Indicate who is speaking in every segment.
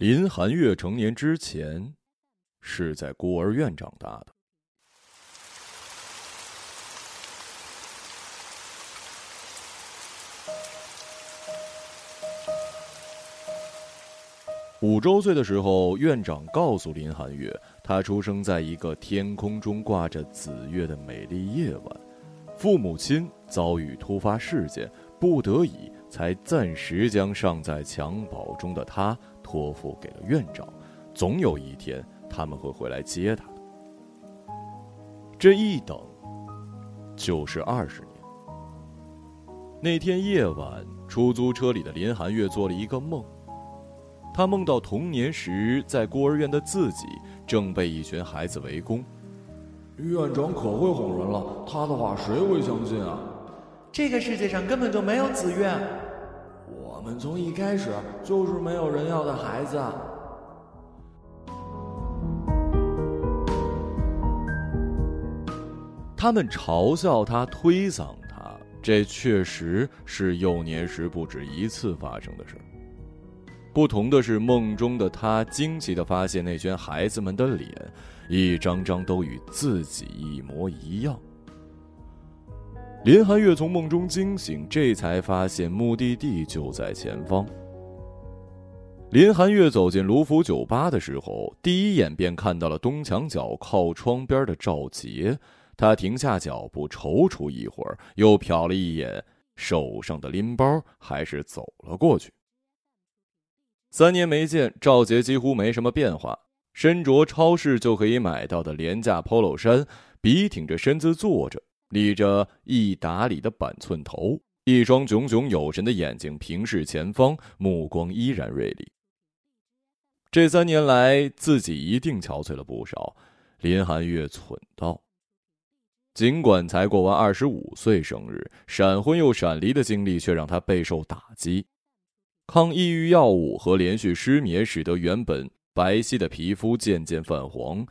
Speaker 1: 林寒月成年之前，是在孤儿院长大的。五周岁的时候，院长告诉林寒月，他出生在一个天空中挂着紫月的美丽夜晚，父母亲遭遇突发事件，不得已才暂时将尚在襁褓中的他托付给了院长，总有一天他们会回来接他的。这一等，就是二十年。那天夜晚，出租车里的林寒月做了一个梦。他梦到童年时在孤儿院的自己正被一群孩子围攻。
Speaker 2: 院长可会哄人了，他的话谁会相信啊？
Speaker 3: 这个世界上根本就没有紫苑。
Speaker 2: 我们从一开始就是没有人要的孩子。
Speaker 1: 他们嘲笑他，推搡他，这确实是幼年时不止一次发生的事。不同的是，梦中的他惊奇的发现，那群孩子们的脸，一张张都与自己一模一样。林寒月从梦中惊醒，这才发现目的地就在前方。林寒月走进卢浮酒吧的时候，第一眼便看到了东墙角靠窗边的赵杰。他停下脚步，踌躇一会儿，又瞟了一眼手上的拎包，还是走了过去。三年没见，赵杰几乎没什么变化，身着超市就可以买到的廉价 Polo 衫，笔挺着身子坐着，理着一打理的板寸头，一双炯炯有神的眼睛平视前方，目光依然锐利。这三年来，自己一定憔悴了不少。林寒月忖道。尽管才过完二十五岁生日，闪婚又闪离的经历却让他备受打击。抗抑郁药物和连续失眠，使得原本白皙的皮肤渐渐泛黄，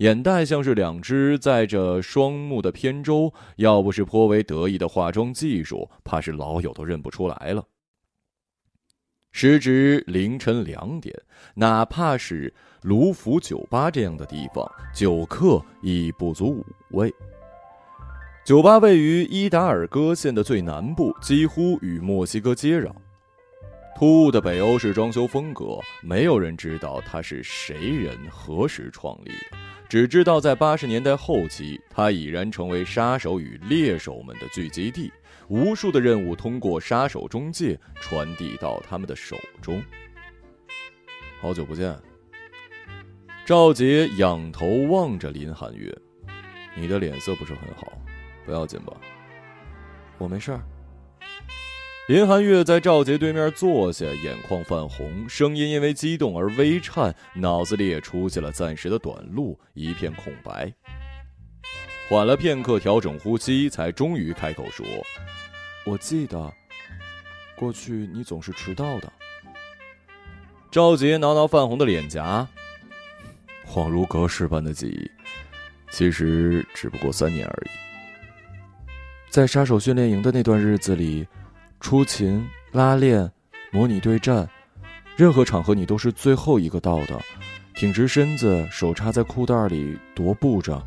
Speaker 1: 眼袋像是两只载着双目的扁舟。要不是颇为得意的化妆技术，怕是老友都认不出来了。时值凌晨两点，哪怕是卢浮酒吧这样的地方，酒客已不足五位。酒吧位于伊达尔戈县的最南部，几乎与墨西哥接壤。突兀的北欧式装修风格，没有人知道它是谁人何时创立的，只知道在八十年代后期，它已然成为杀手与猎手们的聚集地，无数的任务通过杀手中介传递到他们的手中。好久不见，赵杰仰头望着林寒月，你的脸色不是很好，不要紧吧？
Speaker 3: 我没事儿。
Speaker 1: 林寒月在赵杰对面坐下，眼眶泛红，声音因为激动而微颤，脑子里也出现了暂时的短路，一片空白。缓了片刻，调整呼吸，才终于开口说：“
Speaker 3: 我记得，过去你总是迟到的。”
Speaker 1: 赵杰挠挠泛红的脸颊，恍如隔世般的记忆，其实只不过三年而已。
Speaker 3: 在杀手训练营的那段日子里。出勤、拉练、模拟对战，任何场合你都是最后一个到的，挺直身子，手插在裤袋里踱步着，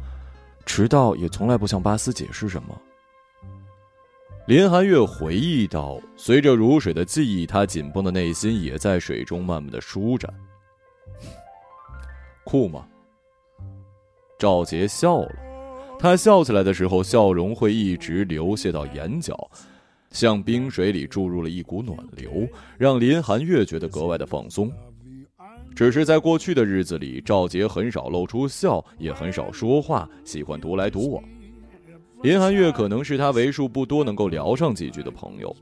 Speaker 3: 迟到也从来不向巴斯解释什么。
Speaker 1: 林寒月回忆道：“随着如水的记忆，他紧绷的内心也在水中慢慢的舒展。”酷吗？赵杰笑了，他笑起来的时候，笑容会一直流泻到眼角。向冰水里注入了一股暖流，让林寒月觉得格外的放松。只是在过去的日子里，赵杰很少露出笑，也很少说话，喜欢独来独往。林寒月可能是他为数不多能够聊上几句的朋友。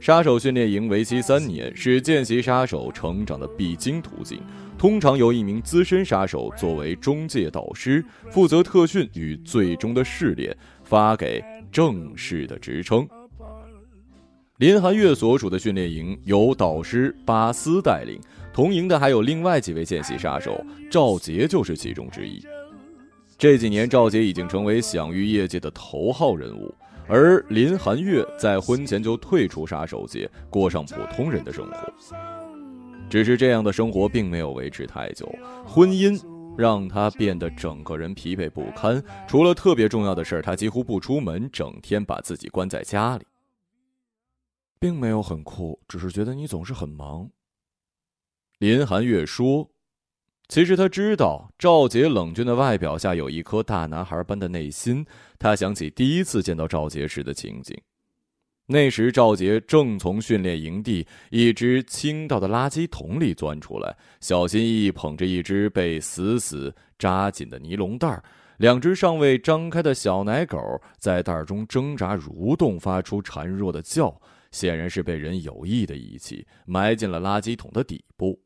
Speaker 1: 杀手训练营为期三年，是见习杀手成长的必经途径。通常由一名资深杀手作为中介导师，负责特训与最终的试炼，发给正式的职称。林寒月所属的训练营由导师巴斯带领，同营的还有另外几位见习杀手，赵杰就是其中之一。这几年，赵杰已经成为享誉业界的头号人物，而林寒月在婚前就退出杀手界，过上普通人的生活。只是这样的生活并没有维持太久，婚姻让他变得整个人疲惫不堪。除了特别重要的事儿，他几乎不出门，整天把自己关在家里。
Speaker 3: 并没有很酷，只是觉得你总是很忙。
Speaker 1: 林寒月说：“其实他知道赵杰冷峻的外表下有一颗大男孩般的内心。他想起第一次见到赵杰时的情景，那时赵杰正从训练营地一只倾倒的垃圾桶里钻出来，小心翼翼捧着一只被死死扎紧的尼龙袋两只尚未张开的小奶狗在袋中挣扎蠕动，发出孱弱的叫。”显然是被人有意的遗弃，埋进了垃圾桶的底部。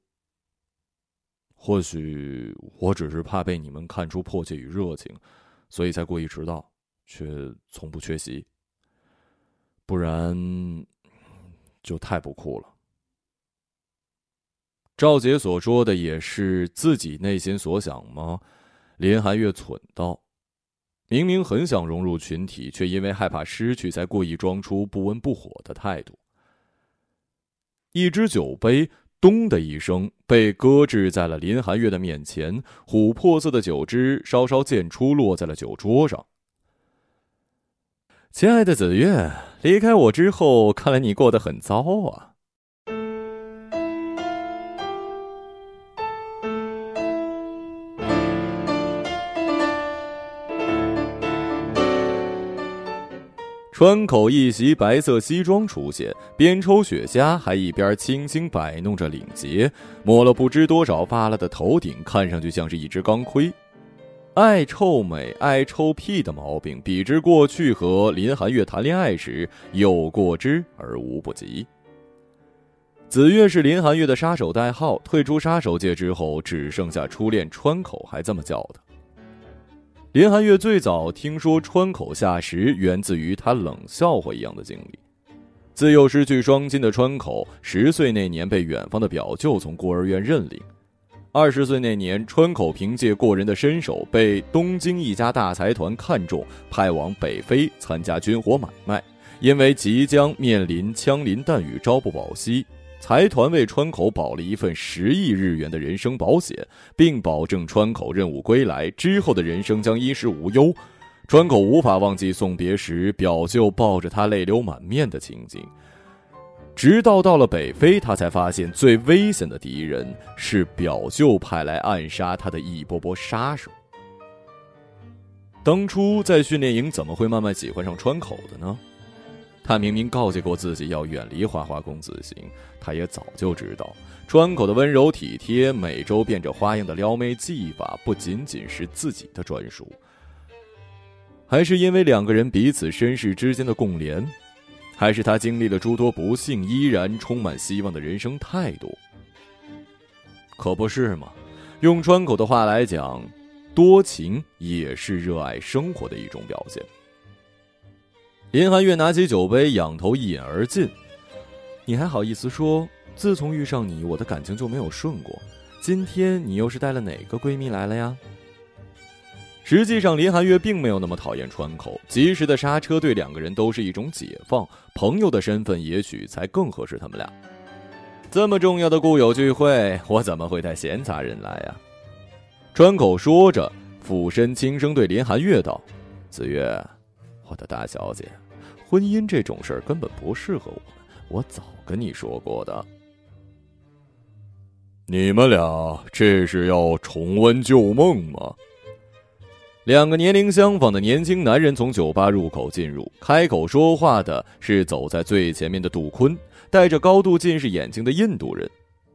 Speaker 1: 或许我只是怕被你们看出迫切与热情，所以才故意迟到，却从不缺席。不然，就太不酷了。赵杰所说的也是自己内心所想吗？林寒月蠢道。明明很想融入群体，却因为害怕失去，才故意装出不温不火的态度。一只酒杯“咚”的一声被搁置在了林寒月的面前，琥珀色的酒汁稍稍溅出，落在了酒桌上。亲爱的子月，离开我之后，看来你过得很糟啊。川口一袭白色西装出现，边抽雪茄，还一边轻轻摆弄着领结，抹了不知多少发了的头顶，看上去像是一只钢盔。爱臭美、爱臭屁的毛病，比之过去和林寒月谈恋爱时有过之而无不及。子月是林寒月的杀手代号，退出杀手界之后，只剩下初恋川口还这么叫的。林寒月最早听说川口下时，源自于他冷笑话一样的经历。自幼失去双亲的川口，十岁那年被远方的表舅从孤儿院认领。二十岁那年，川口凭借过人的身手，被东京一家大财团看中，派往北非参加军火买卖。因为即将面临枪林弹雨，朝不保夕。财团为川口保了一份十亿日元的人生保险，并保证川口任务归来之后的人生将衣食无忧。川口无法忘记送别时表舅抱着他泪流满面的情景，直到到了北非，他才发现最危险的敌人是表舅派来暗杀他的一波波杀手。当初在训练营怎么会慢慢喜欢上川口的呢？他明明告诫过自己要远离花花公子型，他也早就知道川口的温柔体贴、每周变着花样的撩妹技法不仅仅是自己的专属，还是因为两个人彼此身世之间的共连，还是他经历了诸多不幸依然充满希望的人生态度？可不是吗？用川口的话来讲，多情也是热爱生活的一种表现。林寒月拿起酒杯，仰头一饮而尽。你还好意思说？自从遇上你，我的感情就没有顺过。今天你又是带了哪个闺蜜来了呀？实际上，林寒月并没有那么讨厌川口，及时的刹车对两个人都是一种解放。朋友的身份也许才更合适他们俩。这么重要的故友聚会，我怎么会带闲杂人来呀？川口说着，俯身轻声对林寒月道：“子月。”我的大小姐，婚姻这种事儿根本不适合我们，我早跟你说过的。你们俩这是要重温旧梦吗？两个年龄相仿的年轻男人从酒吧入口进入，开口说话的是走在最前面的杜坤，戴着高度近视眼镜的印度人。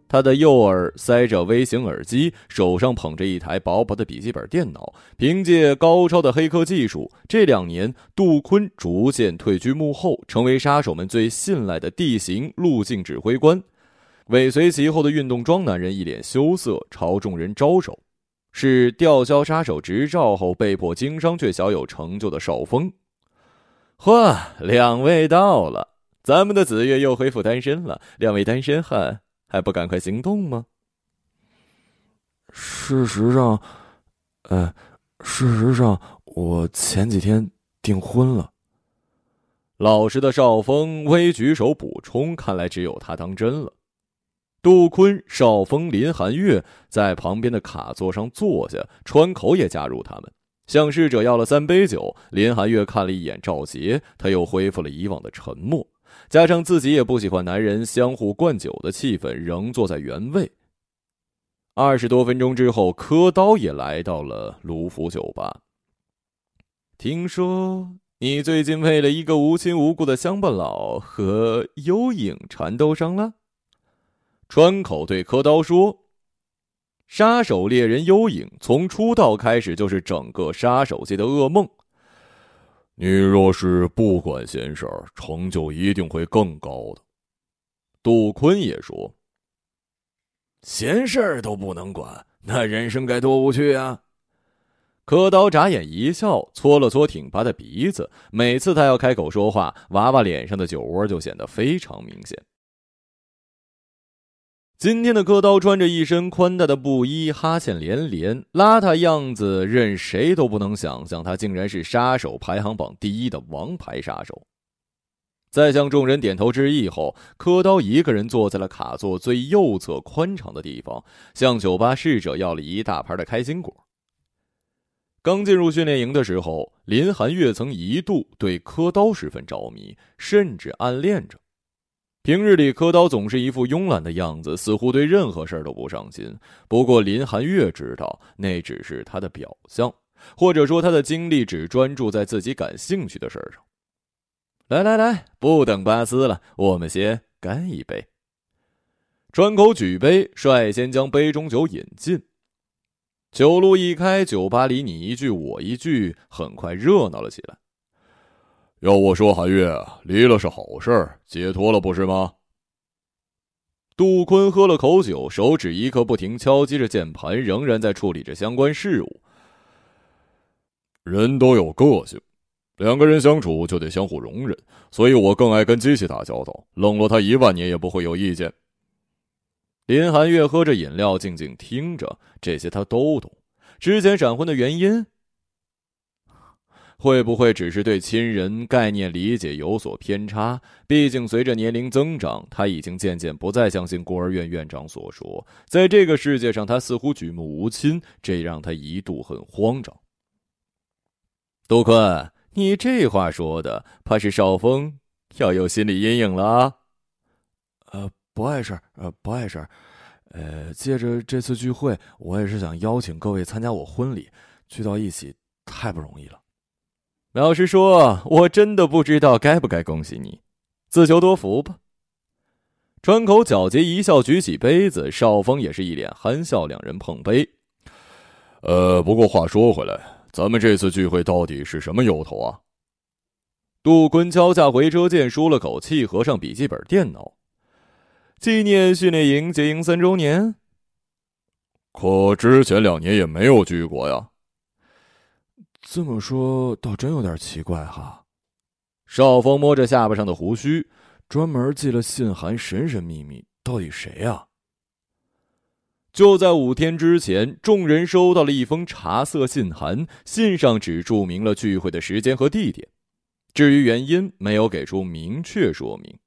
Speaker 1: 他的右耳塞着微型耳机，手上捧着一台薄薄的笔记本电脑。凭借高超的黑客技术，这两年杜坤逐渐退居幕后，成为杀手们最信赖的地形路径指挥官。尾随其后的运动装男人一脸羞涩，朝众人招手，是吊销杀手执照后被迫经商却小有成就的少峰。嚯，两位到了，咱们的子月又恢复单身了。两位单身汉。还不赶快行动吗？
Speaker 3: 事实上，呃，事实上，我前几天订婚了。
Speaker 1: 老实的少峰微举手补充，看来只有他当真了。杜坤、邵峰、林寒月在旁边的卡座上坐下，川口也加入他们，向侍者要了三杯酒。林寒月看了一眼赵杰，他又恢复了以往的沉默，加上自己也不喜欢男人相互灌酒的气氛，仍坐在原位。二十多分钟之后，柯刀也来到了卢浮酒吧。听说你最近为了一个无亲无故的乡巴佬和幽影缠斗上了。川口对柯刀说：“杀手猎人幽影从出道开始就是整个杀手界的噩梦。你若是不管闲事儿，成就一定会更高的。”杜坤也说：“
Speaker 2: 闲事儿都不能管，那人生该多无趣啊！”
Speaker 1: 柯刀眨眼一笑，搓了搓挺拔的鼻子。每次他要开口说话，娃娃脸上的酒窝就显得非常明显。今天的柯刀穿着一身宽大的布衣，哈欠连连，邋遢样子任谁都不能想象，他竟然是杀手排行榜第一的王牌杀手。在向众人点头致意后，柯刀一个人坐在了卡座最右侧宽敞的地方，向酒吧侍者要了一大盘的开心果。刚进入训练营的时候，林寒月曾一度对柯刀十分着迷，甚至暗恋着。平日里，柯刀总是一副慵懒的样子，似乎对任何事儿都不上心。不过，林寒月知道那只是他的表象，或者说他的精力只专注在自己感兴趣的事儿上。来来来，不等巴斯了，我们先干一杯。川口举杯，率先将杯中酒饮尽。酒路一开，酒吧里你一句我一句，很快热闹了起来。
Speaker 3: 要我说，韩月离了是好事，解脱了不是吗？
Speaker 1: 杜坤喝了口酒，手指一刻不停敲击着键盘，仍然在处理着相关事务。
Speaker 3: 人都有个性，两个人相处就得相互容忍，所以我更爱跟机器打交道，冷落他一万年也不会有意见。
Speaker 1: 林寒月喝着饮料，静静听着，这些他都懂。之前闪婚的原因。会不会只是对亲人概念理解有所偏差？毕竟随着年龄增长，他已经渐渐不再相信孤儿院院长所说，在这个世界上他似乎举目无亲，这让他一度很慌张。杜坤，你这话说的，怕是少峰要有心理阴影了啊？
Speaker 3: 呃，不碍事，呃，不碍事。呃，借着这次聚会，我也是想邀请各位参加我婚礼，聚到一起太不容易了。
Speaker 1: 老实说，我真的不知道该不该恭喜你，自求多福吧。川口皎洁一笑，举起杯子，少峰也是一脸憨笑，两人碰杯。
Speaker 3: 呃，不过话说回来，咱们这次聚会到底是什么由头啊？
Speaker 1: 杜坤敲下回车键，舒了口气，合上笔记本电脑。纪念训练营结营三周年。
Speaker 3: 可之前两年也没有聚过呀。
Speaker 2: 这么说，倒真有点奇怪哈。
Speaker 1: 少峰摸着下巴上的胡须，
Speaker 2: 专门寄了信函，神神秘秘，到底谁呀？
Speaker 1: 就在五天之前，众人收到了一封茶色信函，信上只注明了聚会的时间和地点，至于原因，没有给出明确说明。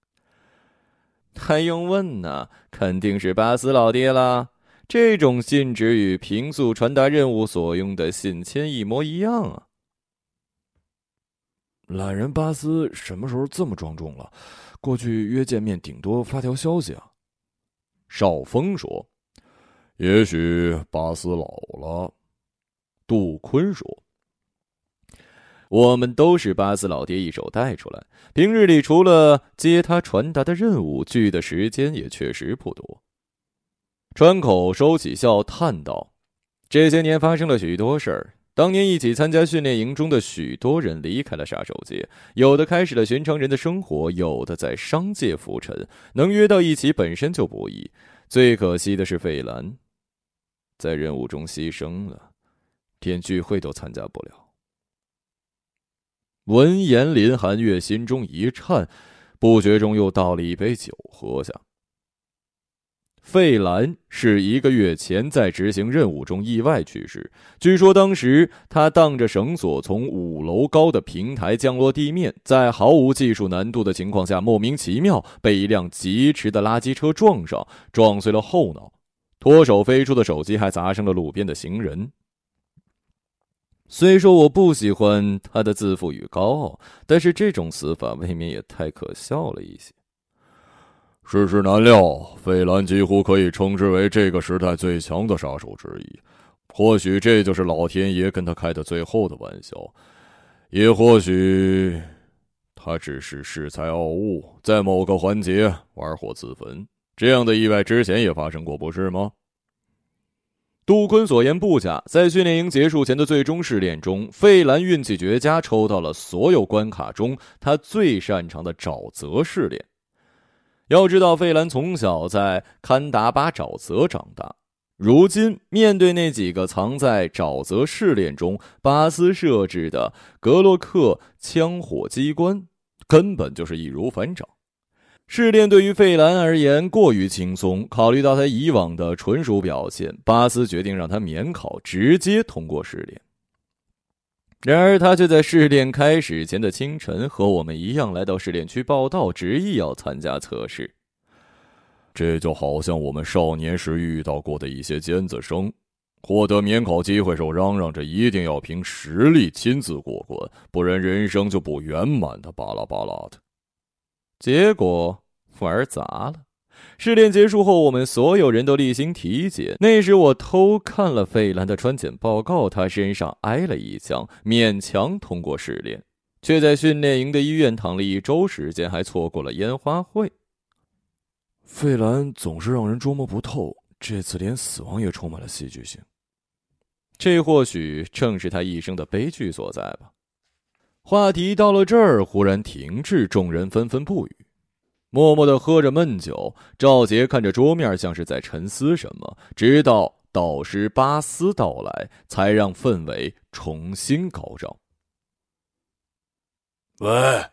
Speaker 1: 还用问呢？肯定是巴斯老爹了。这种信纸与平素传达任务所用的信签一模一样啊！
Speaker 2: 懒人巴斯什么时候这么庄重了？过去约见面顶多发条消息啊。
Speaker 1: 少峰说：“
Speaker 3: 也许巴斯老了。”
Speaker 1: 杜坤说：“我们都是巴斯老爹一手带出来，平日里除了接他传达的任务，聚的时间也确实不多。”川口收起笑，叹道：“这些年发生了许多事儿。当年一起参加训练营中的许多人离开了杀手界，有的开始了寻常人的生活，有的在商界浮沉。能约到一起本身就不易。最可惜的是费兰，在任务中牺牲了，连聚会都参加不了。”闻言，林寒月心中一颤，不觉中又倒了一杯酒喝下。费兰是一个月前在执行任务中意外去世。据说当时他荡着绳索从五楼高的平台降落地面，在毫无技术难度的情况下，莫名其妙被一辆疾驰的垃圾车撞上，撞碎了后脑，脱手飞出的手机还砸伤了路边的行人。虽说我不喜欢他的自负与高傲，但是这种死法未免也太可笑了一些。
Speaker 3: 世事难料，费兰几乎可以称之为这个时代最强的杀手之一。或许这就是老天爷跟他开的最后的玩笑，也或许他只是恃才傲物，在某个环节玩火自焚。这样的意外之前也发生过，不是吗？
Speaker 1: 杜坤所言不假，在训练营结束前的最终试炼中，费兰运气绝佳，抽到了所有关卡中他最擅长的沼泽试炼。要知道，费兰从小在堪达巴沼泽长大，如今面对那几个藏在沼泽试炼中巴斯设置的格洛克枪火机关，根本就是易如反掌。试炼对于费兰而言过于轻松，考虑到他以往的纯熟表现，巴斯决定让他免考，直接通过试炼。然而，他却在试炼开始前的清晨和我们一样来到试炼区报道，执意要参加测试。
Speaker 3: 这就好像我们少年时遇到过的一些尖子生，获得免考机会时嚷嚷着一定要凭实力亲自过关，不然人生就不圆满的巴拉巴拉的。
Speaker 1: 结果玩砸了。试炼结束后，我们所有人都例行体检。那时我偷看了费兰的穿检报告，他身上挨了一枪，勉强通过试炼，却在训练营的医院躺了一周时间，还错过了烟花会。
Speaker 2: 费兰总是让人捉摸不透，这次连死亡也充满了戏剧性。
Speaker 1: 这或许正是他一生的悲剧所在吧。话题到了这儿，忽然停滞，众人纷纷不语。默默的喝着闷酒，赵杰看着桌面，像是在沉思什么。直到导师巴斯到来，才让氛围重新高涨。
Speaker 3: 喂，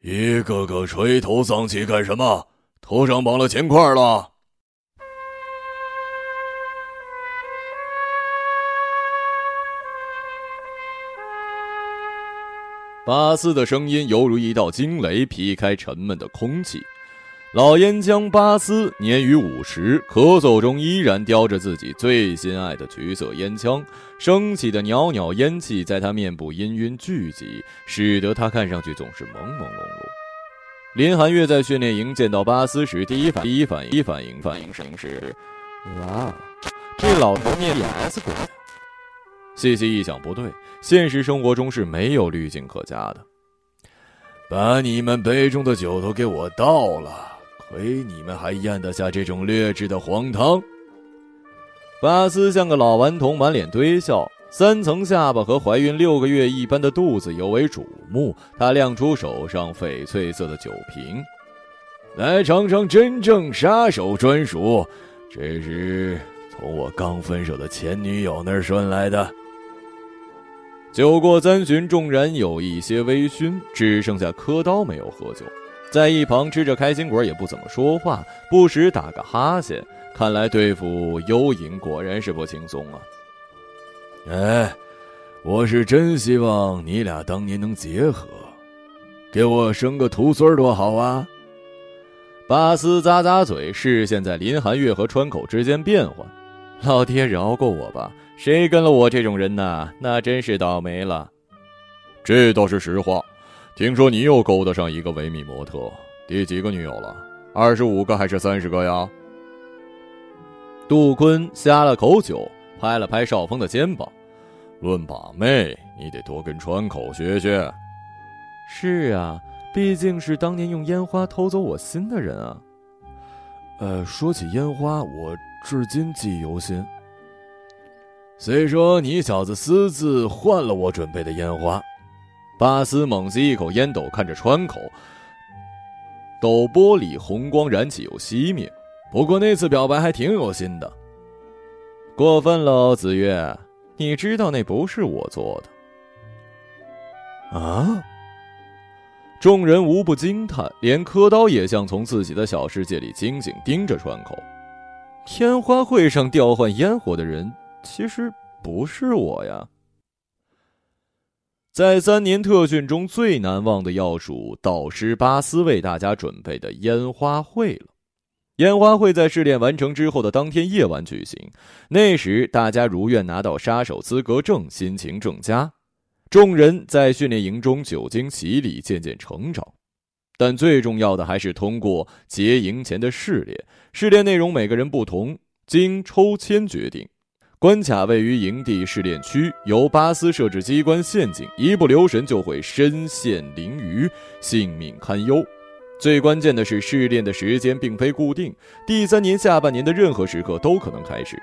Speaker 3: 一个个垂头丧气干什么？头上绑了钱块了？
Speaker 1: 巴斯的声音犹如一道惊雷，劈开沉闷的空气。老烟枪巴斯年逾五十，咳嗽中依然叼着自己最心爱的橘色烟枪，升起的袅袅烟气在他面部氤氲聚集，使得他看上去总是朦朦胧胧。林寒月在训练营见到巴斯时，第一反第一反应第一反应反应声是：“哇，这老头念 PS 过呀！”细细一想，不对，现实生活中是没有滤镜可加的。
Speaker 3: 把你们杯中的酒都给我倒了，亏你们还咽得下这种劣质的黄汤。
Speaker 1: 巴斯像个老顽童，满脸堆笑，三层下巴和怀孕六个月一般的肚子尤为瞩目。他亮出手上翡翠色的酒瓶，
Speaker 3: 来尝尝真正杀手专属，这是从我刚分手的前女友那儿顺来的。
Speaker 1: 酒过三巡，众人有一些微醺，只剩下柯刀没有喝酒，在一旁吃着开心果，也不怎么说话，不时打个哈欠。看来对付幽影果然是不轻松啊！
Speaker 3: 哎，我是真希望你俩当年能结合，给我生个徒孙多好啊！
Speaker 1: 巴斯咂咂嘴，视线在林寒月和川口之间变换。老爹饶过我吧。谁跟了我这种人呢？那真是倒霉了。
Speaker 3: 这倒是实话。听说你又勾搭上一个维密模特，第几个女友了？二十五个还是三十个呀？
Speaker 1: 杜坤呷了口酒，拍了拍少峰的肩膀：“
Speaker 3: 论把妹，你得多跟川口学学。”
Speaker 1: 是啊，毕竟是当年用烟花偷走我心的人啊。
Speaker 2: 呃，说起烟花，我至今记忆犹新。
Speaker 3: 虽说你小子私自换了我准备的烟花，
Speaker 1: 巴斯猛吸一口烟斗，看着窗口，斗玻璃红光燃起又熄灭。不过那次表白还挺有心的。过分了，子月，你知道那不是我做
Speaker 2: 的。啊！
Speaker 1: 众人无不惊叹，连柯刀也像从自己的小世界里惊醒，盯着窗口。烟花会上调换烟火的人，其实不是我呀。在三年特训中最难忘的要数导师巴斯为大家准备的烟花会了。烟花会在试炼完成之后的当天夜晚举行，那时大家如愿拿到杀手资格证，心情正佳。众人在训练营中久经洗礼，渐渐成长。但最重要的还是通过结营前的试炼。试炼内容每个人不同，经抽签决定。关卡位于营地试炼区，由巴斯设置机关陷阱，一不留神就会身陷囹圄，性命堪忧。最关键的是，试炼的时间并非固定，第三年下半年的任何时刻都可能开始，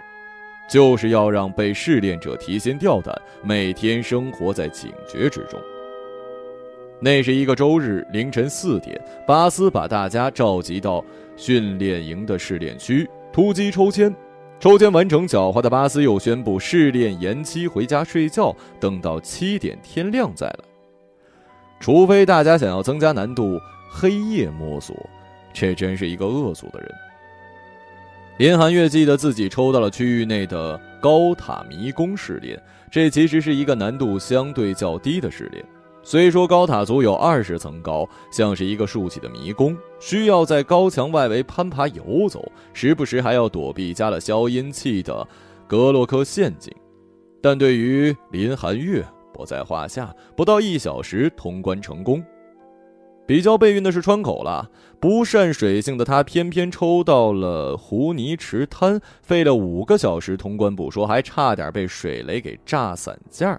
Speaker 1: 就是要让被试炼者提心吊胆，每天生活在警觉之中。那是一个周日凌晨四点，巴斯把大家召集到训练营的试炼区，突击抽签。抽签完成，狡猾的巴斯又宣布试炼延期，回家睡觉，等到七点天亮再来。除非大家想要增加难度，黑夜摸索，这真是一个恶俗的人。林寒月记得自己抽到了区域内的高塔迷宫试炼，这其实是一个难度相对较低的试炼。虽说高塔足有二十层高，像是一个竖起的迷宫，需要在高墙外围攀爬游走，时不时还要躲避加了消音器的格洛克陷阱。但对于林寒月不在话下，不到一小时通关成功。比较备孕的是川口了，不善水性的他偏偏抽到了湖泥池滩，费了五个小时通关不说，还差点被水雷给炸散架。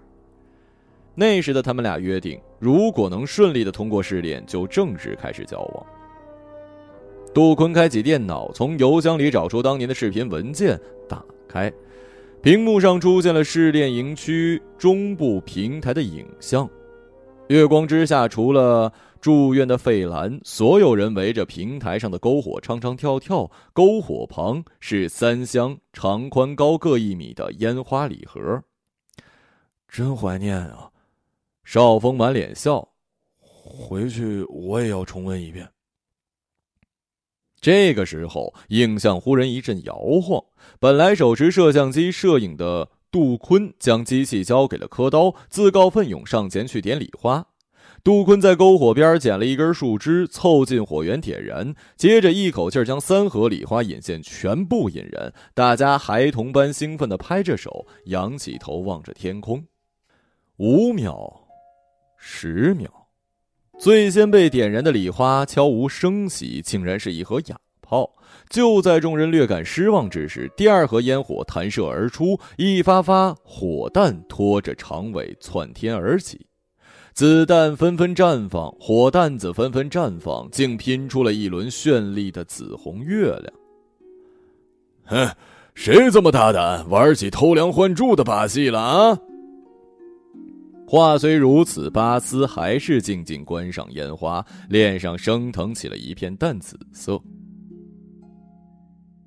Speaker 1: 那时的他们俩约定，如果能顺利的通过试炼，就正式开始交往。杜坤开启电脑，从邮箱里找出当年的视频文件，打开，屏幕上出现了试炼营区中部平台的影像。月光之下，除了住院的费兰，所有人围着平台上的篝火唱唱跳跳。篝火旁是三箱长宽高各一米的烟花礼盒。
Speaker 2: 真怀念啊！
Speaker 1: 邵峰满脸笑，
Speaker 2: 回去我也要重温一遍。
Speaker 1: 这个时候，影像忽然一阵摇晃。本来手持摄像机摄影的杜坤，将机器交给了柯刀，自告奋勇上前去点礼花。杜坤在篝火边捡了一根树枝，凑近火源点燃，接着一口气将三盒礼花引线全部引燃。大家孩童般兴奋地拍着手，仰起头望着天空。五秒。十秒，最先被点燃的礼花悄无声息，竟然是一盒哑炮。就在众人略感失望之时，第二盒烟火弹射而出，一发发火弹拖着长尾窜天而起，子弹纷纷绽放，火弹子纷纷绽放，竟拼出了一轮绚丽的紫红月亮。
Speaker 2: 哼，谁这么大胆，玩起偷梁换柱的把戏了啊？
Speaker 1: 话虽如此，巴斯还是静静观赏烟花，脸上升腾起了一片淡紫色。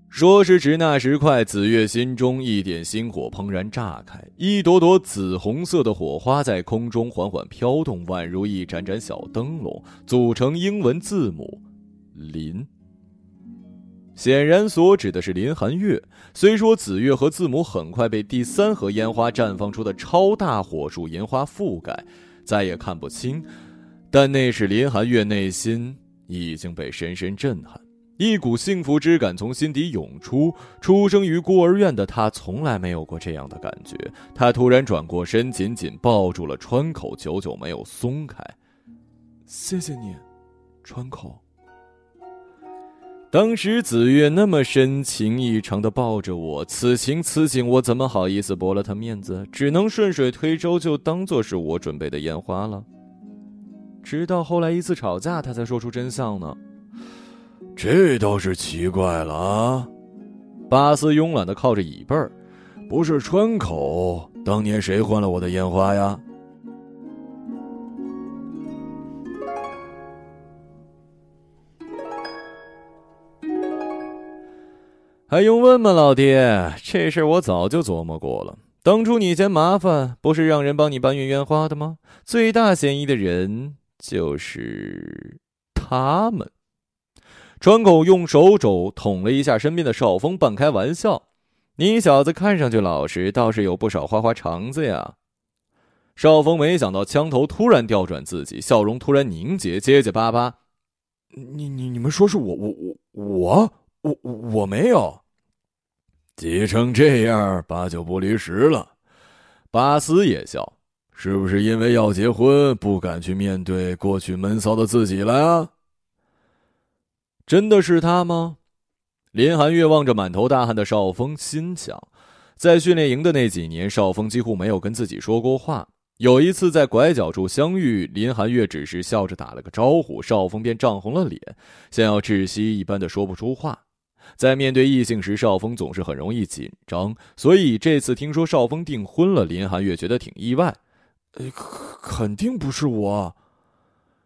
Speaker 1: 说时迟，那时快，紫月心中一点星火怦然炸开，一朵朵紫红色的火花在空中缓缓飘动，宛如一盏盏小灯笼，组成英文字母“林”。显然所指的是林寒月。虽说紫月和字母很快被第三盒烟花绽放出的超大火树烟花覆盖，再也看不清，但那是林寒月内心已经被深深震撼，一股幸福之感从心底涌出。出生于孤儿院的他从来没有过这样的感觉。他突然转过身，紧紧抱住了川口，久久没有松开。
Speaker 2: 谢谢你，川口。
Speaker 1: 当时子月那么深情异常的抱着我，此情此景，我怎么好意思驳了他面子？只能顺水推舟，就当做是我准备的烟花了。直到后来一次吵架，他才说出真相呢。
Speaker 2: 这倒是奇怪了啊！
Speaker 1: 巴斯慵懒的靠着椅背儿，
Speaker 2: 不是川口，当年谁换了我的烟花呀？
Speaker 1: 还用问吗，老爹？这事我早就琢磨过了。当初你嫌麻烦，不是让人帮你搬运烟花的吗？最大嫌疑的人就是他们。川口用手肘捅了一下身边的少峰，半开玩笑：“你小子看上去老实，倒是有不少花花肠子呀。”少峰没想到枪头突然调转自己，笑容突然凝结，结结巴巴：“
Speaker 2: 你你你们说是我我我我我我没有。”
Speaker 3: 急成这样，八九不离十了。
Speaker 1: 巴斯也笑：“
Speaker 3: 是不是因为要结婚，不敢去面对过去闷骚的自己了呀？”
Speaker 1: 真的是他吗？林寒月望着满头大汗的少峰，心想：在训练营的那几年，少峰几乎没有跟自己说过话。有一次在拐角处相遇，林寒月只是笑着打了个招呼，少峰便涨红了脸，像要窒息一般的说不出话。在面对异性时，少峰总是很容易紧张，所以这次听说少峰订婚了，林寒月觉得挺意外。
Speaker 2: 呃，肯定不是我。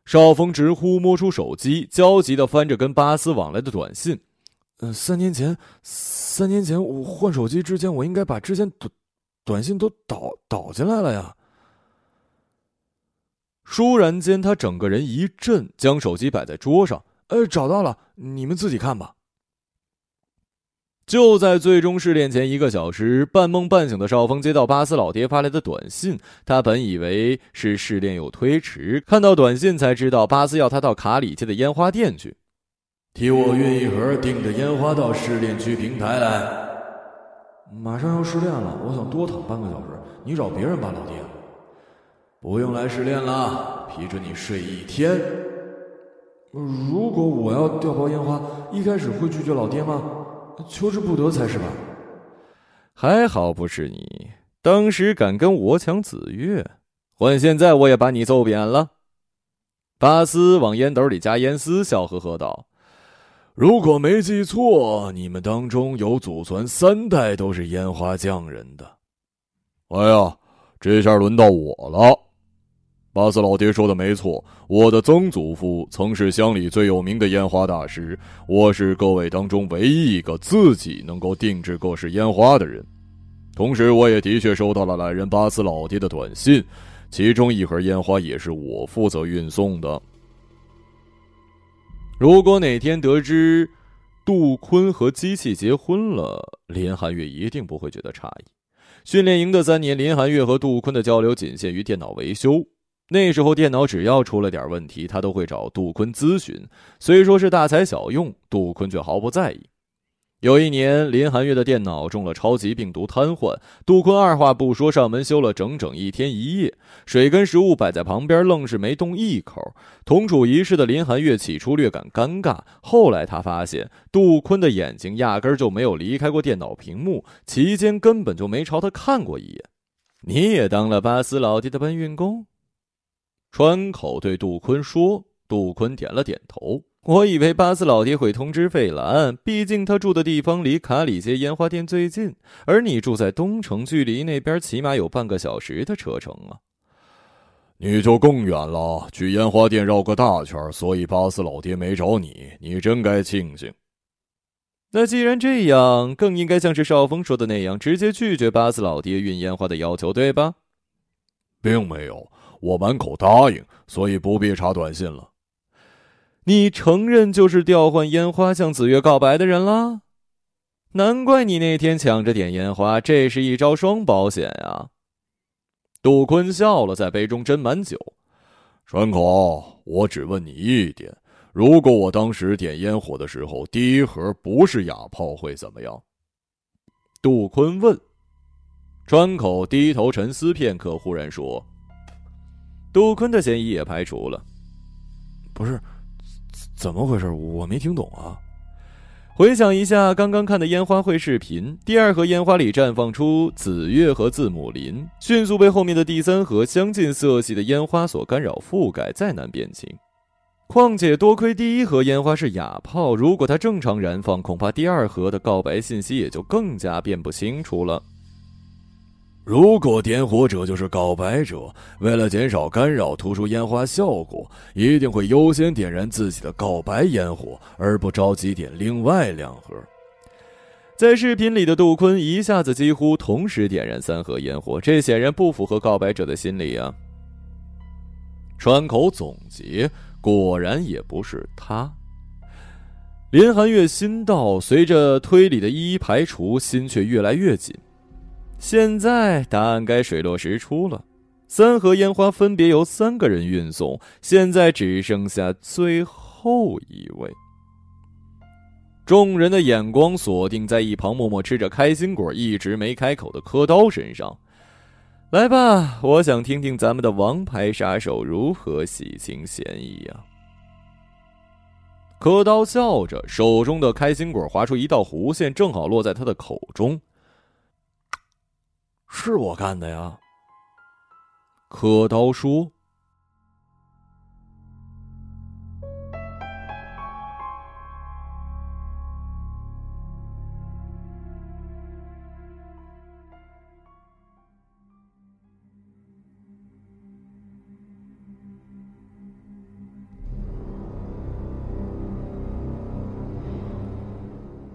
Speaker 1: 少峰直呼，摸出手机，焦急地翻着跟巴斯往来的短信。
Speaker 2: 嗯，三年前，三年前我换手机之前，我应该把之前短短信都导导进来了呀。
Speaker 1: 倏然间，他整个人一震，将手机摆在桌上。
Speaker 2: 呃，找到了，你们自己看吧。
Speaker 1: 就在最终试炼前一个小时，半梦半醒的少峰接到巴斯老爹发来的短信。他本以为是试炼有推迟，看到短信才知道巴斯要他到卡里街的烟花店去，
Speaker 3: 替我运一盒订的烟花到试炼区平台来。
Speaker 2: 马上要试炼了，我想多躺半个小时，你找别人吧，老爹。
Speaker 3: 不用来试炼了，批准你睡一天。
Speaker 2: 如果我要调包烟花，一开始会拒绝老爹吗？求之不得才是吧？
Speaker 1: 还好不是你，当时敢跟我抢紫月，换现在我也把你揍扁了。巴斯往烟斗里加烟丝，笑呵呵道：“
Speaker 3: 如果没记错，你们当中有祖传三代都是烟花匠人的。哎呀，这下轮到我了。”巴斯老爹说的没错，我的曾祖父曾是乡里最有名的烟花大师。我是各位当中唯一一个自己能够定制各式烟花的人。同时，我也的确收到了懒人巴斯老爹的短信，其中一盒烟花也是我负责运送的。
Speaker 1: 如果哪天得知杜坤和机器结婚了，林寒月一定不会觉得诧异。训练营的三年，林寒月和杜坤的交流仅限于电脑维修。那时候电脑只要出了点问题，他都会找杜坤咨询。虽说是大材小用，杜坤却毫不在意。有一年，林寒月的电脑中了超级病毒瘫痪，杜坤二话不说上门修了整整一天一夜。水跟食物摆在旁边，愣是没动一口。同处一室的林寒月起初略感尴尬，后来他发现杜坤的眼睛压根就没有离开过电脑屏幕，期间根本就没朝他看过一眼。你也当了巴斯老爹的搬运工？川口对杜坤说：“杜坤点了点头。我以为巴斯老爹会通知费兰，毕竟他住的地方离卡里街烟花店最近，而你住在东城，距离那边起码有半个小时的车程啊。
Speaker 3: 你就更远了，去烟花店绕个大圈，所以巴斯老爹没找你。你真该庆幸。
Speaker 1: 那既然这样，更应该像是少峰说的那样，直接拒绝巴斯老爹运烟花的要求，对吧？
Speaker 3: 并没有。”我满口答应，所以不必查短信了。
Speaker 1: 你承认就是调换烟花向紫月告白的人了？难怪你那天抢着点烟花，这是一招双保险呀！杜坤笑了，在杯中斟满酒。
Speaker 3: 川口，我只问你一点：如果我当时点烟火的时候，第一盒不是哑炮，会怎么样？
Speaker 1: 杜坤问。川口低头沉思片刻，忽然说。杜坤的嫌疑也排除了。
Speaker 2: 不是，怎么回事？我没听懂啊！
Speaker 1: 回想一下刚刚看的烟花会视频，第二盒烟花里绽放出紫月和字母林，迅速被后面的第三盒相近色系的烟花所干扰覆盖，再难辨清。况且多亏第一盒烟花是哑炮，如果它正常燃放，恐怕第二盒的告白信息也就更加辨不清楚了。
Speaker 3: 如果点火者就是告白者，为了减少干扰，突出烟花效果，一定会优先点燃自己的告白烟火，而不着急点另外两盒。
Speaker 1: 在视频里的杜坤一下子几乎同时点燃三盒烟火，这显然不符合告白者的心理啊！川口总结，果然也不是他。林寒月心道，随着推理的一一排除，心却越来越紧。现在答案该水落石出了，三盒烟花分别由三个人运送，现在只剩下最后一位。众人的眼光锁定在一旁默默吃着开心果、一直没开口的柯刀身上。来吧，我想听听咱们的王牌杀手如何洗清嫌疑啊！柯刀笑着，手中的开心果划出一道弧线，正好落在他的口中。
Speaker 2: 是我干的呀。
Speaker 1: 刻刀说。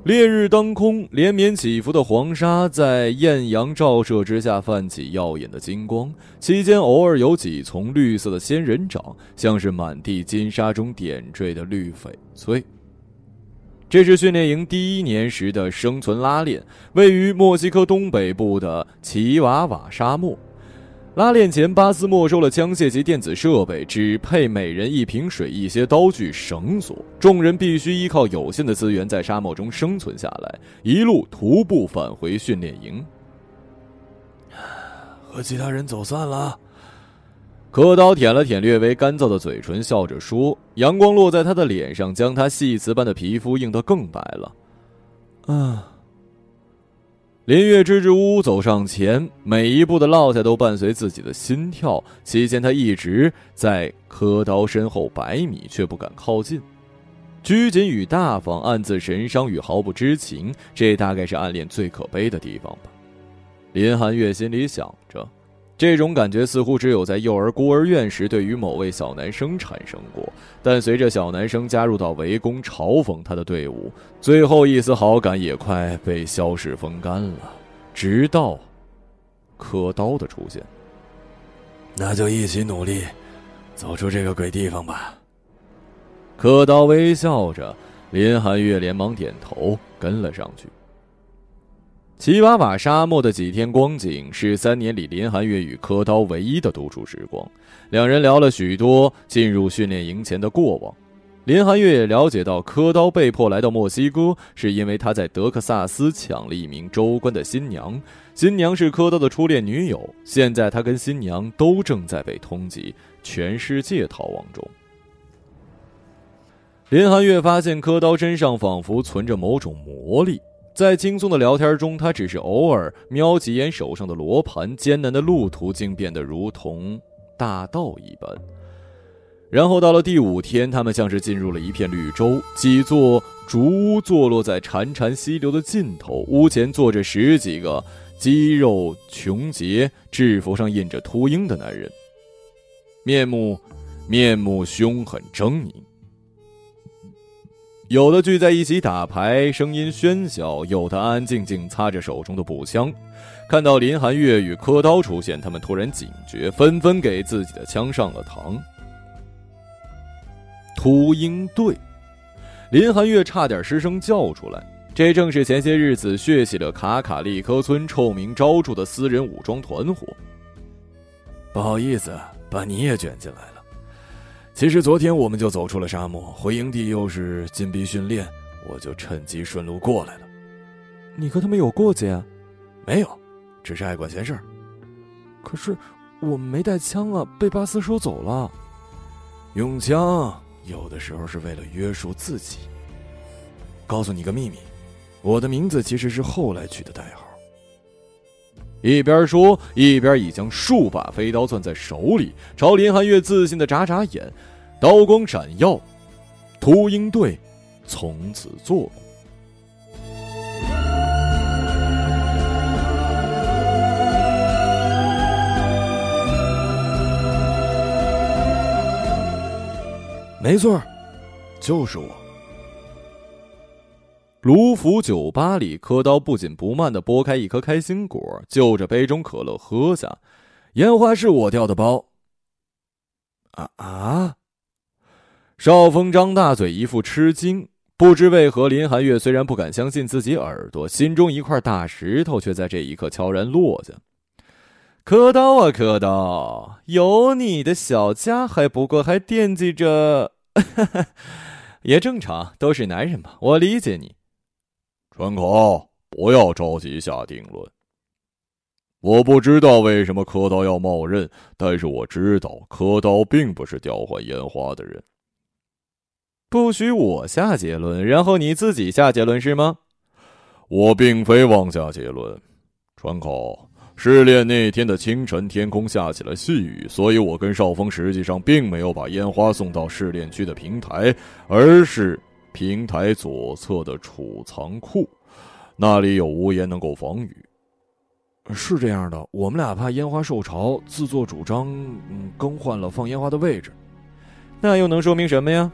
Speaker 1: 烈日当空，连绵起伏的黄沙在艳阳照射之下泛起耀眼的金光，其间偶尔有几丛绿色的仙人掌，像是满地金沙中点缀的绿翡翠。这是训练营第一年时的生存拉练，位于墨西哥东北部的奇瓦瓦沙漠。拉练前，巴斯没收了枪械及电子设备，只配每人一瓶水、一些刀具、绳索。众人必须依靠有限的资源在沙漠中生存下来，一路徒步返回训练营。
Speaker 2: 和其他人走散了。
Speaker 1: 柯刀舔了舔略微干燥的嘴唇，笑着说：“阳光落在他的脸上，将他细瓷般的皮肤映得更白了。”啊。林月支支吾吾走上前，每一步的落下都伴随自己的心跳。期间，他一直在柯刀身后百米，却不敢靠近。拘谨与大方，暗自神伤与毫不知情，这大概是暗恋最可悲的地方吧。林寒月心里想着。这种感觉似乎只有在幼儿孤儿院时对于某位小男生产生过，但随着小男生加入到围攻嘲讽他的队伍，最后一丝好感也快被消逝风干了。直到柯刀的出现，
Speaker 2: 那就一起努力，走出这个鬼地方吧。
Speaker 1: 柯刀微笑着，林寒月连忙点头，跟了上去。奇瓦瓦沙漠的几天光景是三年里林寒月与柯刀唯一的独处时光。两人聊了许多进入训练营前的过往。林寒月也了解到，柯刀被迫来到墨西哥，是因为他在德克萨斯抢了一名州官的新娘。新娘是柯刀的初恋女友，现在他跟新娘都正在被通缉，全世界逃亡中。林寒月发现，柯刀身上仿佛存着某种魔力。在轻松的聊天中，他只是偶尔瞄几眼手上的罗盘，艰难的路途竟变得如同大道一般。然后到了第五天，他们像是进入了一片绿洲，几座竹屋坐落在潺潺溪流的尽头，屋前坐着十几个肌肉琼结、制服上印着秃鹰的男人，面目面目凶狠狰狞。有的聚在一起打牌，声音喧嚣；有的安安静静擦着手中的步枪。看到林寒月与柯刀出现，他们突然警觉，纷纷给自己的枪上了膛。秃鹰队，林寒月差点失声叫出来。这正是前些日子血洗了卡卡利科村臭名昭著的私人武装团伙。
Speaker 2: 不好意思，把你也卷进来了。其实昨天我们就走出了沙漠，回营地又是禁闭训练，我就趁机顺路过来了。
Speaker 3: 你和他们有过节啊？
Speaker 2: 没有，只是爱管闲事儿。
Speaker 3: 可是我们没带枪啊，被巴斯收走了。
Speaker 2: 用枪有的时候是为了约束自己。告诉你个秘密，我的名字其实是后来取的代号。
Speaker 1: 一边说，一边已将数把飞刀攥在手里，朝林寒月自信的眨眨眼，刀光闪耀，秃鹰队从此坐落。
Speaker 2: 没错，就是我。
Speaker 1: 卢浮酒吧里，柯刀不紧不慢的剥开一颗开心果，就着杯中可乐喝下。
Speaker 2: 烟花是我掉的包。
Speaker 1: 啊啊！少峰张大嘴，一副吃惊。不知为何，林寒月虽然不敢相信自己耳朵，心中一块大石头却在这一刻悄然落下。柯刀啊，柯刀，有你的小家，还不过还惦记着，也正常，都是男人嘛，我理解你。
Speaker 2: 川口，不要着急下定论。我不知道为什么柯刀要冒认，但是我知道柯刀并不是调换烟花的人。
Speaker 1: 不许我下结论，然后你自己下结论是吗？
Speaker 2: 我并非妄下结论。川口，试炼那天的清晨，天空下起了细雨，所以我跟少峰实际上并没有把烟花送到试炼区的平台，而是平台左侧的储藏库，那里有屋檐能够防雨。
Speaker 3: 是这样的，我们俩怕烟花受潮，自作主张，嗯，更换了放烟花的位置。
Speaker 1: 那又能说明什么呀？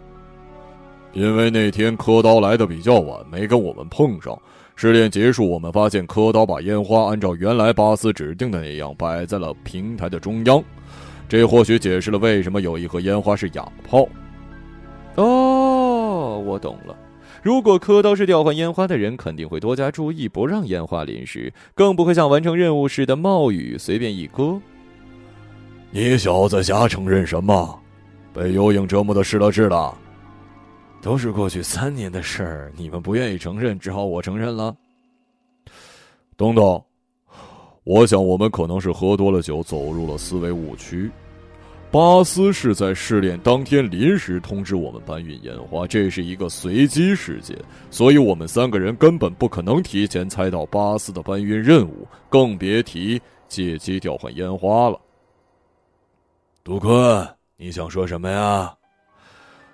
Speaker 2: 因为那天柯刀来的比较晚，没跟我们碰上。试炼结束，我们发现柯刀把烟花按照原来巴斯指定的那样摆在了平台的中央，这或许解释了为什么有一盒烟花是哑炮。
Speaker 1: 哦，哦我懂了。如果柯刀是调换烟花的人，肯定会多加注意，不让烟花淋湿，更不会像完成任务似的冒雨随便一搁。
Speaker 2: 你小子瞎承认什么？被幽影折磨的失了智了？
Speaker 3: 都是过去三年的事儿，你们不愿意承认，只好我承认了。
Speaker 2: 等等，我想我们可能是喝多了酒，走入了思维误区。巴斯是在试炼当天临时通知我们搬运烟花，这是一个随机事件，所以我们三个人根本不可能提前猜到巴斯的搬运任务，更别提借机调换烟花了。
Speaker 3: 杜坤，你想说什么呀？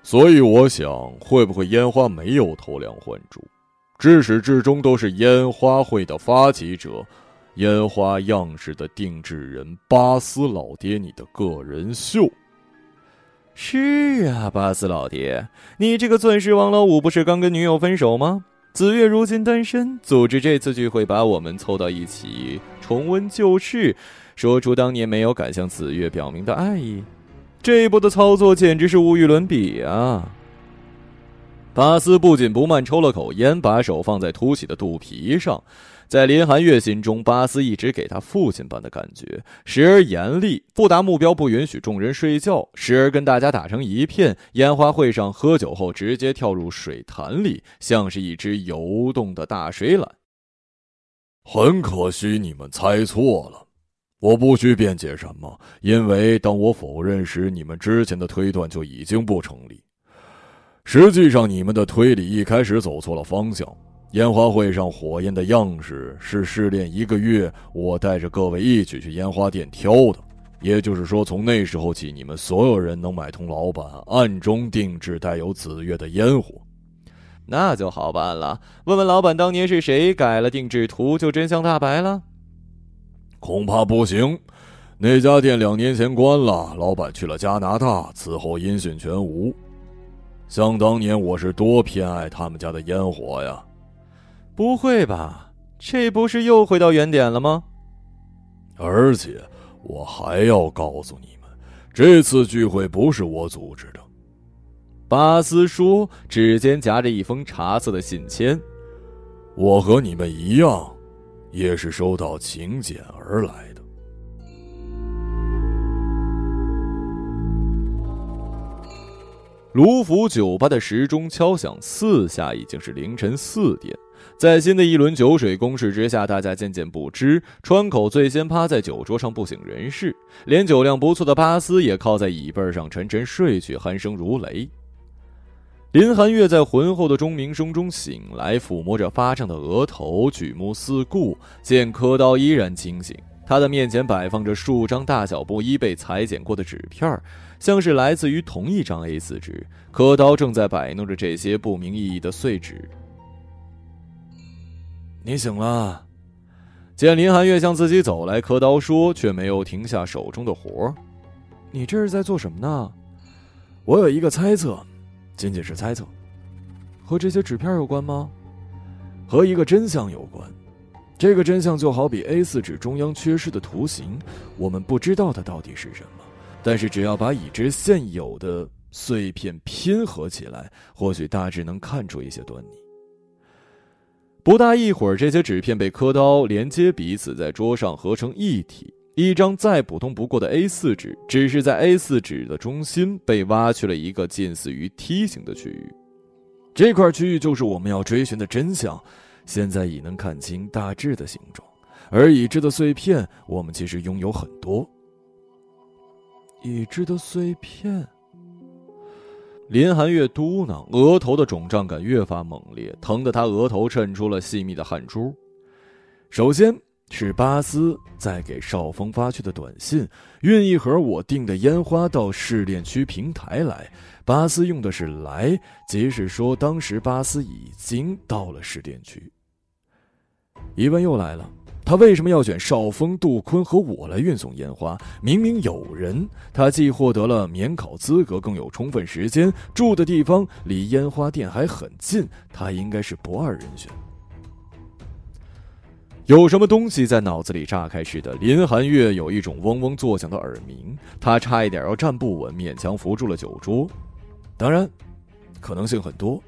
Speaker 2: 所以我想，会不会烟花没有偷梁换柱，至始至终都是烟花会的发起者。烟花样式的定制人巴斯老爹，你的个人秀。
Speaker 1: 是啊，巴斯老爹，你这个钻石王老五不是刚跟女友分手吗？子月如今单身，组织这次聚会把我们凑到一起，重温旧事，说出当年没有敢向子月表明的爱意。这一步的操作简直是无与伦比啊！巴斯不紧不慢抽了口烟，把手放在凸起的肚皮上。在林寒月心中，巴斯一直给他父亲般的感觉，时而严厉，不达目标不允许众人睡觉；时而跟大家打成一片，烟花会上喝酒后直接跳入水潭里，像是一只游动的大水獭。
Speaker 2: 很可惜，你们猜错了。我不需辩解什么，因为当我否认时，你们之前的推断就已经不成立。实际上，你们的推理一开始走错了方向。烟花会上火焰的样式是试炼一个月，我带着各位一起去烟花店挑的。也就是说，从那时候起，你们所有人能买通老板，暗中定制带有紫月的烟火，
Speaker 1: 那就好办了。问问老板，当年是谁改了定制图，就真相大白了。
Speaker 2: 恐怕不行，那家店两年前关了，老板去了加拿大，此后音讯全无。想当年，我是多偏爱他们家的烟火呀。
Speaker 1: 不会吧？这不是又回到原点了吗？
Speaker 2: 而且我还要告诉你们，这次聚会不是我组织的。
Speaker 1: 巴斯说，指尖夹着一封茶色的信签。
Speaker 2: 我和你们一样，也是收到请柬而来的。
Speaker 1: 卢浮酒吧的时钟敲响四下，已经是凌晨四点。在新的一轮酒水攻势之下，大家渐渐不知川口最先趴在酒桌上不省人事，连酒量不错的巴斯也靠在椅背上沉沉睡去，鼾声如雷。林寒月在浑厚的钟鸣声中醒来，抚摸着发胀的额头，举目四顾，见柯刀依然清醒。他的面前摆放着数张大小不一被裁剪过的纸片，像是来自于同一张 A4 纸。柯刀正在摆弄着这些不明意义的碎纸。
Speaker 3: 你醒了，
Speaker 1: 见林寒月向自己走来，柯刀说，却没有停下手中的活
Speaker 3: 你这是在做什么呢？我有一个猜测，仅仅是猜测，和这些纸片有关吗？和一个真相有关。这个真相就好比 A 四纸中央缺失的图形，我们不知道它到底是什么，但是只要把已知现有的
Speaker 1: 碎片拼合起来，或许大致能看出一些端倪。不大一会儿，这些纸片被刻刀连接彼此，在桌上合成一体。一张再普通不过的 A4 纸，只是在 A4 纸的中心被挖去了一个近似于梯形的区域。这块区域就是我们要追寻的真相。现在已能看清大致的形状，而已知的碎片，我们其实拥有很多。已知的碎片。林寒月嘟囔，额头的肿胀感越发猛烈，疼得他额头渗出了细密的汗珠。首先是巴斯在给少峰发去的短信，运一盒我订的烟花到试炼区平台来。巴斯用的是“来”，即是说当时巴斯已经到了试炼区。疑问又来了。他为什么要选少峰、杜坤和我来运送烟花？明明有人，他既获得了免考资格，更有充分时间，住的地方离烟花店还很近，他应该是不二人选。有什么东西在脑子里炸开似的，林寒月有一种嗡嗡作响的耳鸣，他差一点要站不稳，勉强扶住了酒桌。当然，可能性很多。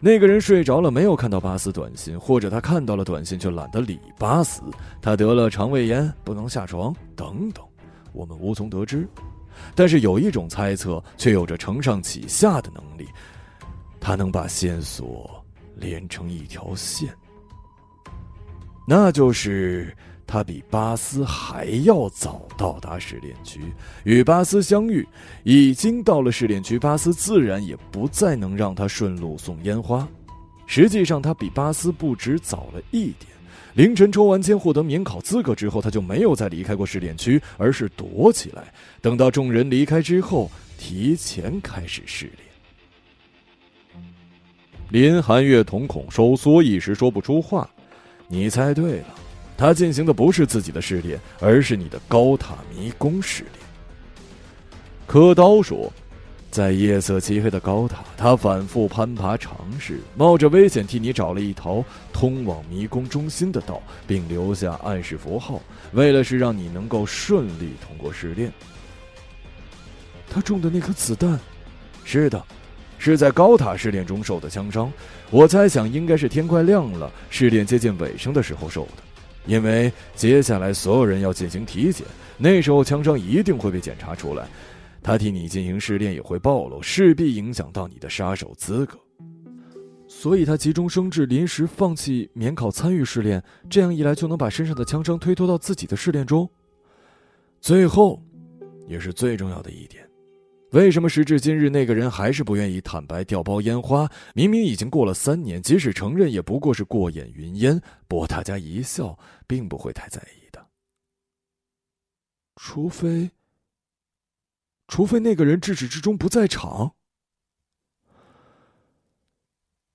Speaker 1: 那个人睡着了，没有看到巴斯短信，或者他看到了短信却懒得理巴斯。他得了肠胃炎，不能下床，等等，我们无从得知。但是有一种猜测，却有着承上启下的能力，他能把线索连成一条线，那就是。他比巴斯还要早到达试炼区，与巴斯相遇，已经到了试炼区。巴斯自然也不再能让他顺路送烟花。实际上，他比巴斯不止早了一点。凌晨抽完签获得免考资格之后，他就没有再离开过试炼区，而是躲起来，等到众人离开之后，提前开始试炼。林寒月瞳孔收缩，一时说不出话。你猜对了。他进行的不是自己的试炼，而是你的高塔迷宫试炼。柯刀说，在夜色漆黑的高塔，他反复攀爬尝试，冒着危险替你找了一条通往迷宫中心的道，并留下暗示符号，为了是让你能够顺利通过试炼。他中的那颗子弹，是的，是在高塔试炼中受的枪伤。我猜想应该是天快亮了，试炼接近尾声的时候受的。因为接下来所有人要进行体检，那时候枪伤一定会被检查出来，他替你进行试炼也会暴露，势必影响到你的杀手资格。所以他急中生智，临时放弃免考参与试炼，这样一来就能把身上的枪伤推脱到自己的试炼中。最后，也是最重要的一点。为什么时至今日那个人还是不愿意坦白调包烟花？明明已经过了三年，即使承认，也不过是过眼云烟。不过大家一笑，并不会太在意的。除非，除非那个人至始至终不在场。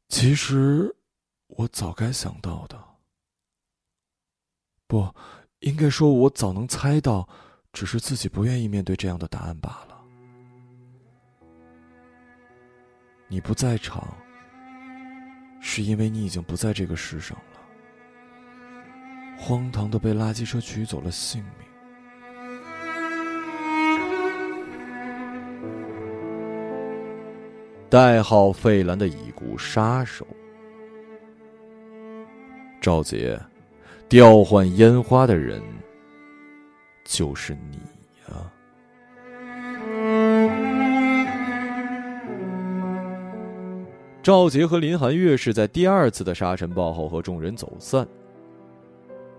Speaker 1: 其实，我早该想到的。不，应该说，我早能猜到，只是自己不愿意面对这样的答案罢了。你不在场，是因为你已经不在这个世上了。荒唐的被垃圾车取走了性命。代号费兰的已故杀手，赵杰，调换烟花的人就是你。赵杰和林寒月是在第二次的沙尘暴后和众人走散。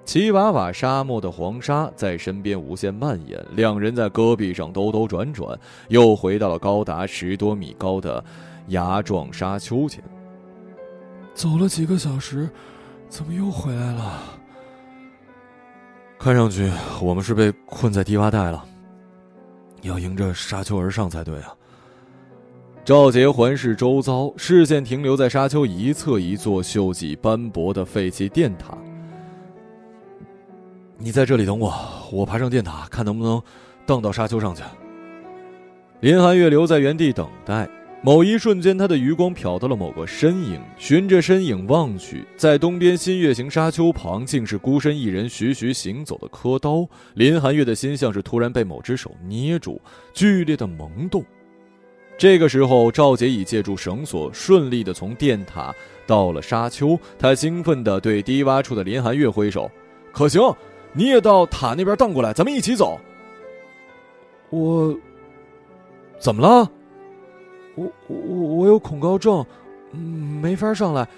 Speaker 1: 齐瓦瓦沙漠的黄沙在身边无限蔓延，两人在戈壁上兜兜转转，又回到了高达十多米高的崖状沙丘前。走了几个小时，怎么又回来了？看上去我们是被困在低洼带了，要迎着沙丘而上才对啊。赵杰环视周遭，视线停留在沙丘一侧一座锈迹斑驳的废弃电塔。你在这里等我，我爬上电塔，看能不能荡到沙丘上去。林寒月留在原地等待。某一瞬间，他的余光瞟到了某个身影，循着身影望去，在东边新月形沙丘旁，竟是孤身一人徐徐行走的柯刀。林寒月的心像是突然被某只手捏住，剧烈的萌动。这个时候，赵杰已借助绳索顺利的从电塔到了沙丘。他兴奋的对低洼处的林寒月挥手：“可行，你也到塔那边荡过来，咱们一起走。”
Speaker 3: 我怎么了？我我我有恐高症，没法上来。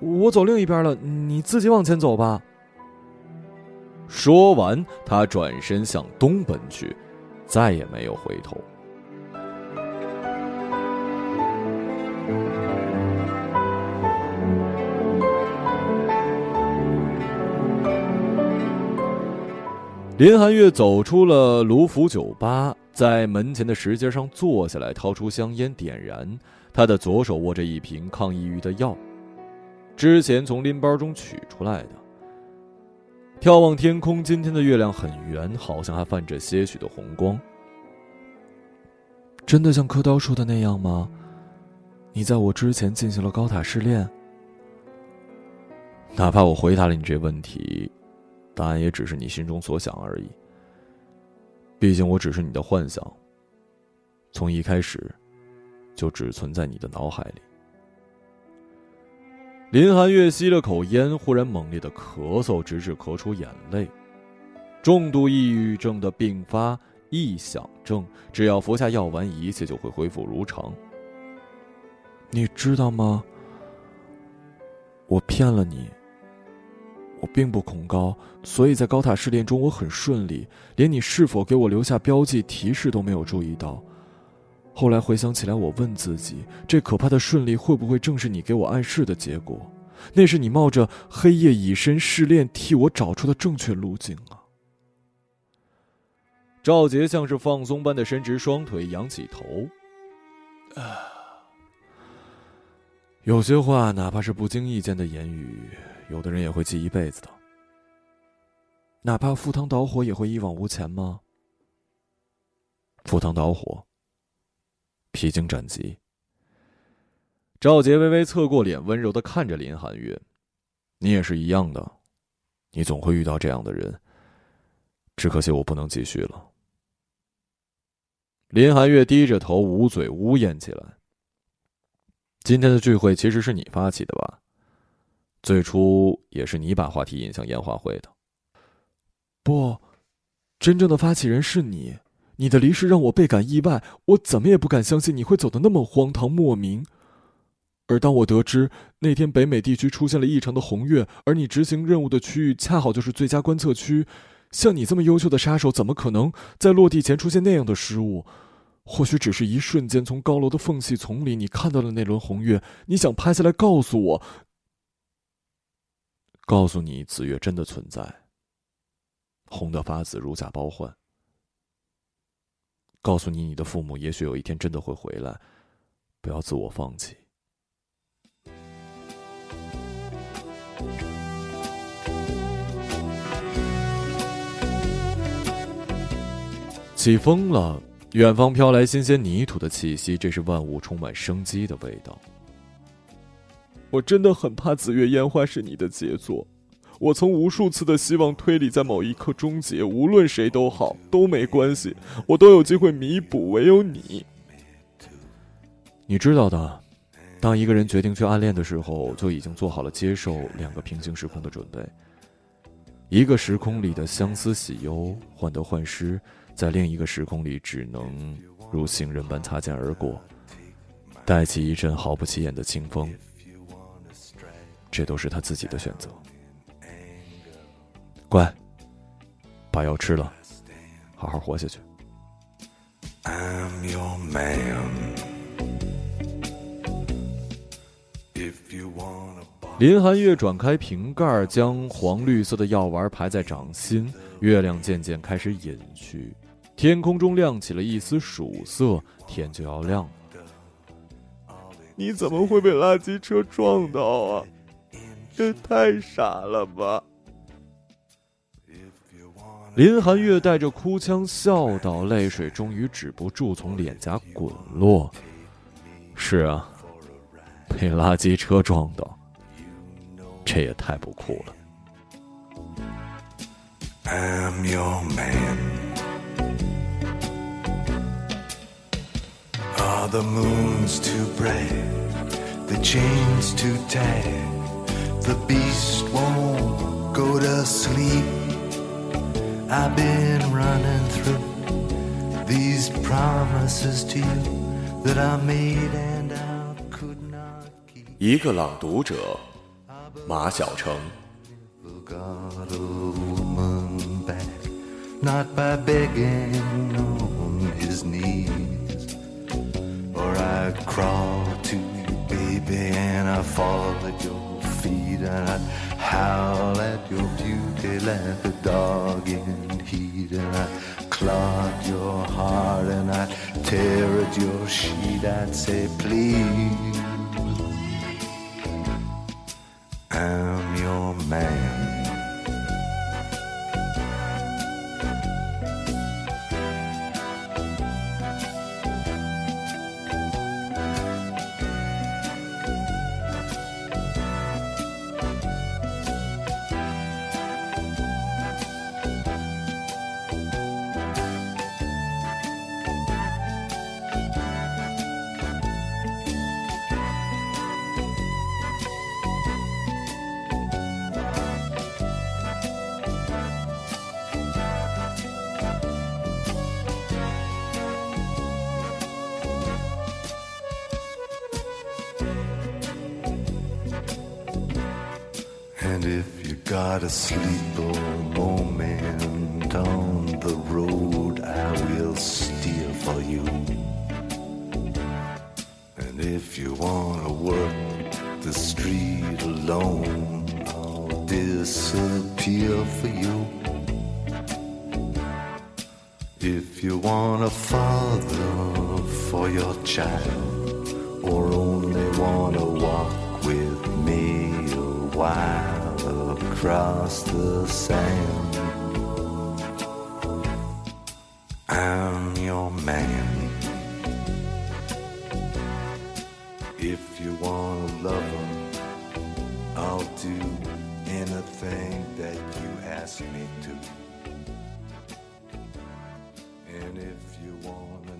Speaker 3: 我走另一边了，你自己往前走吧。
Speaker 1: 说完，他转身向东奔去，再也没有回头。林寒月走出了卢浮酒吧，在门前的石阶上坐下来，掏出香烟点燃。他的左手握着一瓶抗抑郁的药，之前从拎包中取出来的。眺望天空，今天的月亮很圆，好像还泛着些许的红光。
Speaker 3: 真的像柯刀说的那样吗？你在我之前进行了高塔试炼？
Speaker 1: 哪怕我回答了你这问题。答案也只是你心中所想而已。毕竟我只是你的幻想，从一开始，就只存在你的脑海里。林寒月吸了口烟，忽然猛烈的咳嗽，直至咳出眼泪。重度抑郁症的并发臆想症，只要服下药丸，一切就会恢复如常。
Speaker 3: 你知道吗？我骗了你。我并不恐高，所以在高塔试炼中我很顺利，连你是否给我留下标记提示都没有注意到。后来回想起来，我问自己：这可怕的顺利会不会正是你给我暗示的结果？那是你冒着黑夜以身试炼替我找出的正确路径啊！
Speaker 1: 赵杰像是放松般的伸直双腿，仰起头。啊，
Speaker 3: 有些话，哪怕是不经意间的言语。有的人也会记一辈子的，哪怕赴汤蹈火，也会一往无前吗？
Speaker 1: 赴汤蹈火，披荆斩棘。赵杰微微侧过脸，温柔的看着林寒月：“你也是一样的，你总会遇到这样的人。只可惜我不能继续了。”林寒月低着头，捂嘴呜咽起来。今天的聚会其实是你发起的吧？最初也是你把话题引向烟花会的，
Speaker 3: 不，真正的发起人是你。你的离世让我倍感意外，我怎么也不敢相信你会走得那么荒唐莫名。而当我得知那天北美地区出现了异常的红月，而你执行任务的区域恰好就是最佳观测区，像你这么优秀的杀手，怎么可能在落地前出现那样的失误？或许只是一瞬间，从高楼的缝隙丛里，你看到了那轮红月，你想拍下来告诉我。
Speaker 1: 告诉你，紫月真的存在，红的发紫，如假包换。告诉你，你的父母也许有一天真的会回来，不要自我放弃。起风了，远方飘来新鲜泥土的气息，这是万物充满生机的味道。
Speaker 3: 我真的很怕紫月烟花是你的杰作，我曾无数次的希望推理在某一刻终结，无论谁都好，都没关系，我都有机会弥补，唯有你。
Speaker 1: 你知道的，当一个人决定去暗恋的时候，就已经做好了接受两个平行时空的准备。一个时空里的相思喜忧、患得患失，在另一个时空里只能如行人般擦肩而过，带起一阵毫不起眼的清风。这都是他自己的选择。乖，把药吃了，好好活下去。林寒月转开瓶盖，将黄绿色的药丸排在掌心。月亮渐渐开始隐去，天空中亮起了一丝曙色，天就要亮了。
Speaker 3: 你怎么会被垃圾车撞到啊？这太傻了吧！
Speaker 1: 林寒月带着哭腔笑道，泪水终于止不住从脸颊滚落。是啊，被垃圾车撞到，这也太不酷了。
Speaker 4: Now the moon's too bright, the chain's too tight, the beast won't go to sleep. I've been running through these promises to you that I made and I could not keep.
Speaker 1: 一个朗读者，马晓成。
Speaker 4: Got a woman back, not by begging on his knees. Or I'd crawl to you, baby, and I'd fall at your feet, and I'd howl at your beauty like a dog in heat, and I'd clog your heart, and I'd tear at your sheet. I'd say, please, I'm your man. You got a sleeper moment on the road, I will steer for you. And if you wanna work the street alone, I'll disappear for you. If you want a father for your child, across the sand, I'm your man. If you wanna love him, I'll do anything that you ask me to. And if you wanna